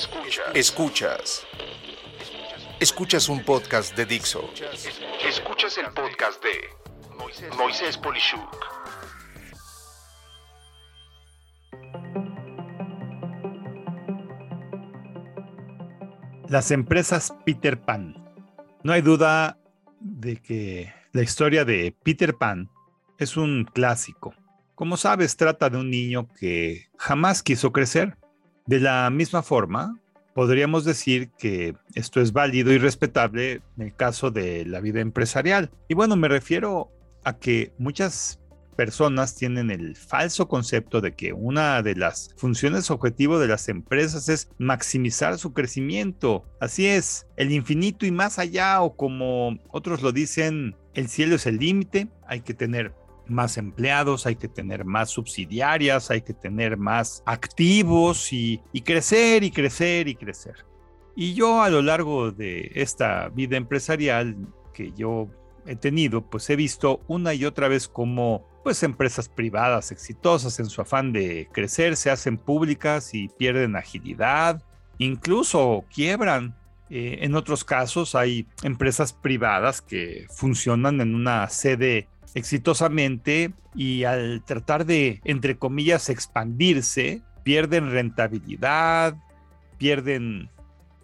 Escuchas. Escuchas. Escuchas un podcast de Dixo. Escuchas el podcast de Moisés Polishuk. Las empresas Peter Pan. No hay duda de que la historia de Peter Pan es un clásico. Como sabes, trata de un niño que jamás quiso crecer. De la misma forma, podríamos decir que esto es válido y respetable en el caso de la vida empresarial. Y bueno, me refiero a que muchas personas tienen el falso concepto de que una de las funciones objetivo de las empresas es maximizar su crecimiento. Así es, el infinito y más allá, o como otros lo dicen, el cielo es el límite, hay que tener más empleados, hay que tener más subsidiarias, hay que tener más activos y, crecer y crecer y crecer. Y yo a lo largo de esta vida empresarial que yo he tenido, pues he visto una y otra vez cómo pues empresas privadas exitosas en su afán de crecer se hacen públicas y pierden agilidad, incluso quiebran. Eh, en otros casos hay empresas privadas que funcionan en una sede exitosamente y al tratar de, entre comillas, expandirse, pierden rentabilidad, pierden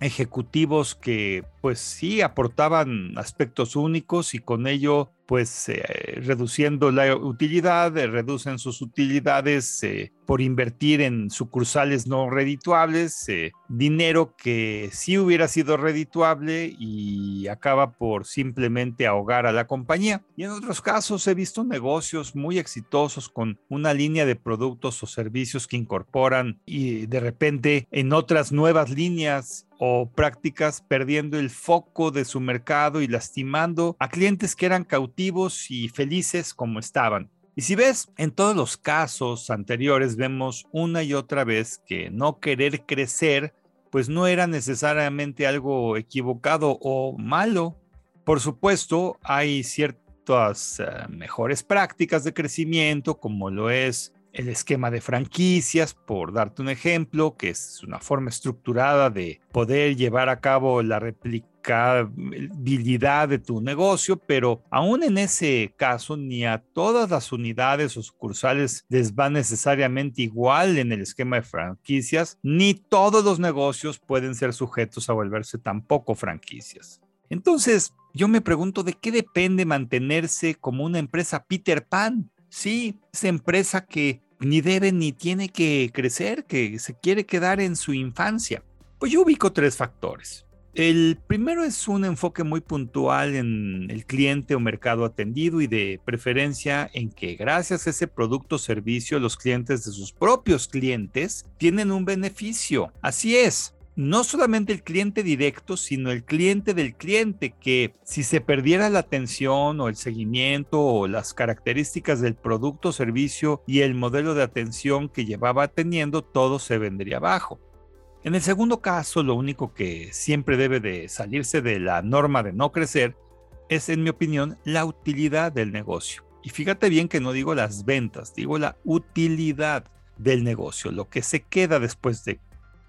ejecutivos que pues sí aportaban aspectos únicos y con ello pues eh, reduciendo la utilidad, eh, reducen sus utilidades eh, por invertir en sucursales no redituables, dinero que sí hubiera sido redituable y acaba por simplemente ahogar a la compañía. Y en otros casos he visto negocios muy exitosos con una línea de productos o servicios que incorporan y de repente en otras nuevas líneas o prácticas perdiendo el foco de su mercado y lastimando a clientes que eran cautivos y felices como estaban. Y si ves, en todos los casos anteriores vemos una y otra vez que no querer crecer pues no era necesariamente algo equivocado o malo. Por supuesto, hay ciertas eh, mejores prácticas de crecimiento, como lo es el esquema de franquicias, por darte un ejemplo, que es una forma estructurada de poder llevar a cabo la replicabilidad de tu negocio, pero aún en ese caso, ni a todas las unidades o sucursales les va necesariamente igual en el esquema de franquicias, ni todos los negocios pueden ser sujetos a volverse tampoco franquicias. Entonces, yo me pregunto de qué depende mantenerse como una empresa Peter Pan Sí, esa empresa que ni debe ni tiene que crecer, que se quiere quedar en su infancia. Pues yo ubico tres factores. El primero es un enfoque muy puntual en el cliente o mercado atendido y de preferencia en que gracias a ese producto o servicio los clientes de sus propios clientes tienen un beneficio. Así es, no solamente el cliente directo, sino el cliente del cliente, que si se perdiera la atención o el seguimiento o las características del producto servicio y el modelo de atención que llevaba teniendo, todo se vendría abajo. En el segundo caso, lo único que siempre debe de salirse de la norma de no crecer es, en mi opinión, la utilidad del negocio. Y fíjate bien que no digo las ventas, digo la utilidad del negocio, lo que se queda después de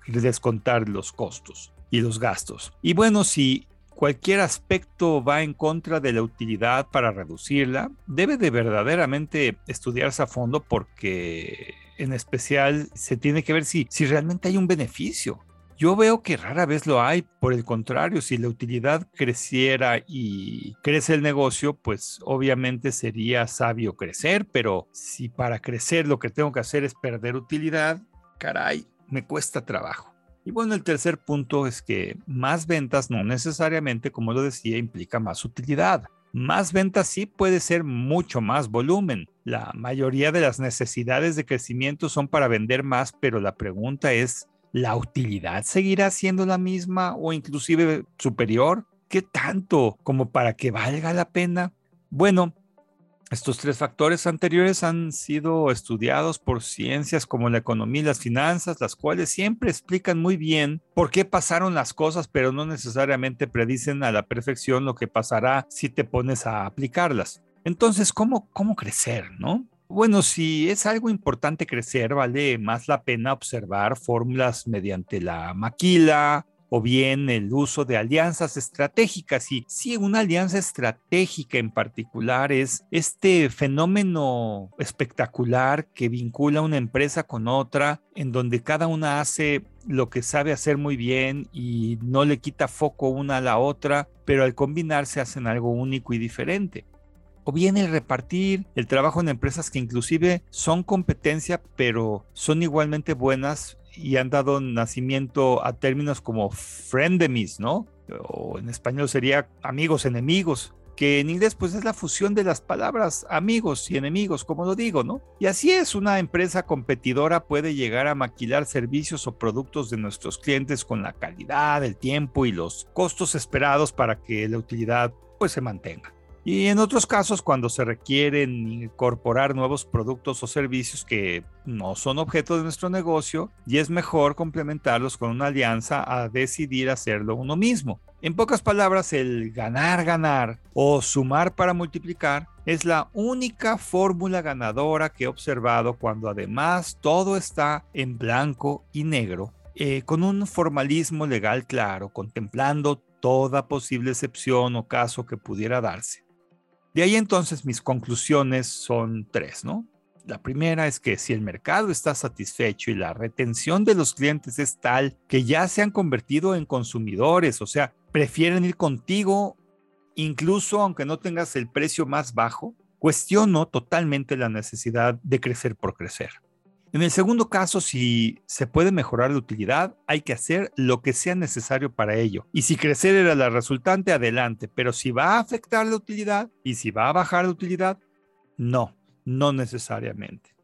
descontar los costos y los gastos. Y bueno, si cualquier aspecto va en contra de la utilidad para reducirla, debe de verdaderamente estudiarse a fondo porque en especial se tiene que ver si, si realmente hay un beneficio. Yo veo que rara vez lo hay, por el contrario, si la utilidad creciera y crece el negocio, pues obviamente sería sabio crecer, pero si para crecer lo que tengo que hacer es perder utilidad, caray, me cuesta trabajo. Y bueno, el tercer punto es que más ventas no necesariamente, como lo decía, implica más utilidad. Más ventas sí puede ser mucho más volumen. La mayoría de las necesidades de crecimiento son para vender más, pero la pregunta es, ¿la utilidad seguirá siendo la misma o inclusive superior? ¿Qué tanto como para que valga la pena? Bueno, estos tres factores anteriores han sido estudiados por ciencias como la economía y las finanzas, las cuales siempre explican muy bien por qué pasaron las cosas, pero no necesariamente predicen a la perfección lo que pasará si te pones a aplicarlas. Entonces, ¿cómo, cómo crecer, no? Bueno, si es algo importante crecer, vale más la pena observar fórmulas mediante la maquila, o bien el uso de alianzas estratégicas. Y sí, una alianza estratégica en particular es este fenómeno espectacular que vincula una empresa con otra, en donde cada una hace lo que sabe hacer muy bien y no le quita foco una a la otra, pero al combinarse hacen algo único y diferente o bien el repartir el trabajo en empresas que inclusive son competencia, pero son igualmente buenas y han dado nacimiento a términos como frenemies, ¿no? O en español sería amigos enemigos, que en inglés pues es la fusión de las palabras amigos y enemigos, como lo digo, ¿no? Y así es, una empresa competidora puede llegar a maquilar servicios o productos de nuestros clientes con la calidad, el tiempo y los costos esperados para que la utilidad pues se mantenga. Y en otros casos, cuando se requieren incorporar nuevos productos o servicios que no son objeto de nuestro negocio, y es mejor complementarlos con una alianza a decidir hacerlo uno mismo. En pocas palabras, el ganar, ganar o sumar para multiplicar es la única fórmula ganadora que he observado cuando además todo está en blanco y negro, eh, con un formalismo legal claro, contemplando toda posible excepción o caso que pudiera darse. De ahí entonces mis conclusiones son tres, ¿no? La primera es que si el mercado está satisfecho y la retención de los clientes es tal que ya se han convertido en consumidores, o sea, prefieren ir contigo incluso aunque no tengas el precio más bajo, cuestiono totalmente la necesidad de crecer por crecer. En el segundo caso, si se puede mejorar la utilidad, hay que hacer lo que sea necesario para ello. Y si crecer era la resultante, adelante. Pero si va a afectar la utilidad y si va a bajar la utilidad, no, no necesariamente.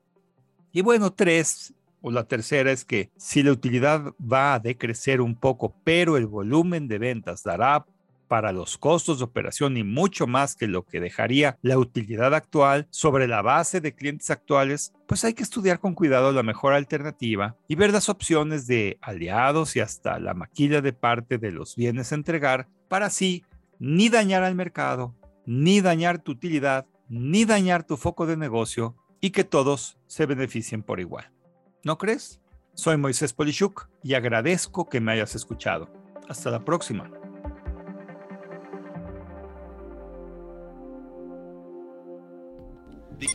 Y bueno, tres, o la tercera es que si la utilidad va a decrecer un poco, pero el volumen de ventas dará para los costos de operación y mucho más que lo que dejaría la utilidad actual sobre la base de clientes actuales, pues hay que estudiar con cuidado la mejor alternativa y ver las opciones de aliados y hasta la maquila de parte de los bienes a entregar para así ni dañar al mercado, ni dañar tu utilidad, ni dañar tu foco de negocio y que todos se beneficien por igual. ¿No crees? Soy Moisés Polishuk y agradezco que me hayas escuchado. Hasta la próxima.